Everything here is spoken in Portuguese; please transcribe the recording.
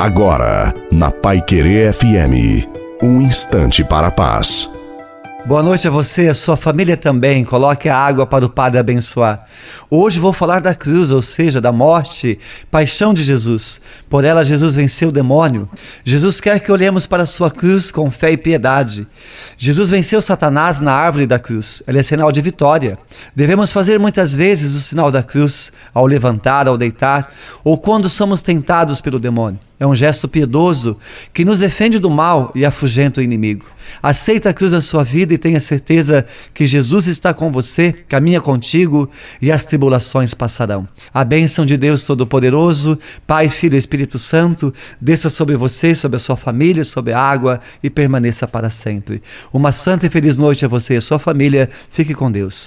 Agora, na Pai Querer FM, um instante para a paz. Boa noite a você a sua família também. Coloque a água para o Padre abençoar. Hoje vou falar da cruz, ou seja, da morte, paixão de Jesus. Por ela, Jesus venceu o demônio. Jesus quer que olhemos para a sua cruz com fé e piedade. Jesus venceu Satanás na árvore da cruz. Ela é sinal de vitória. Devemos fazer muitas vezes o sinal da cruz, ao levantar, ao deitar, ou quando somos tentados pelo demônio. É um gesto piedoso que nos defende do mal e afugenta o inimigo. Aceita a cruz na sua vida e tenha certeza que Jesus está com você, caminha contigo e as tribulações passarão. A bênção de Deus Todo-Poderoso, Pai, Filho e Espírito Santo, desça sobre você, sobre a sua família, sobre a água e permaneça para sempre. Uma santa e feliz noite a você e a sua família. Fique com Deus.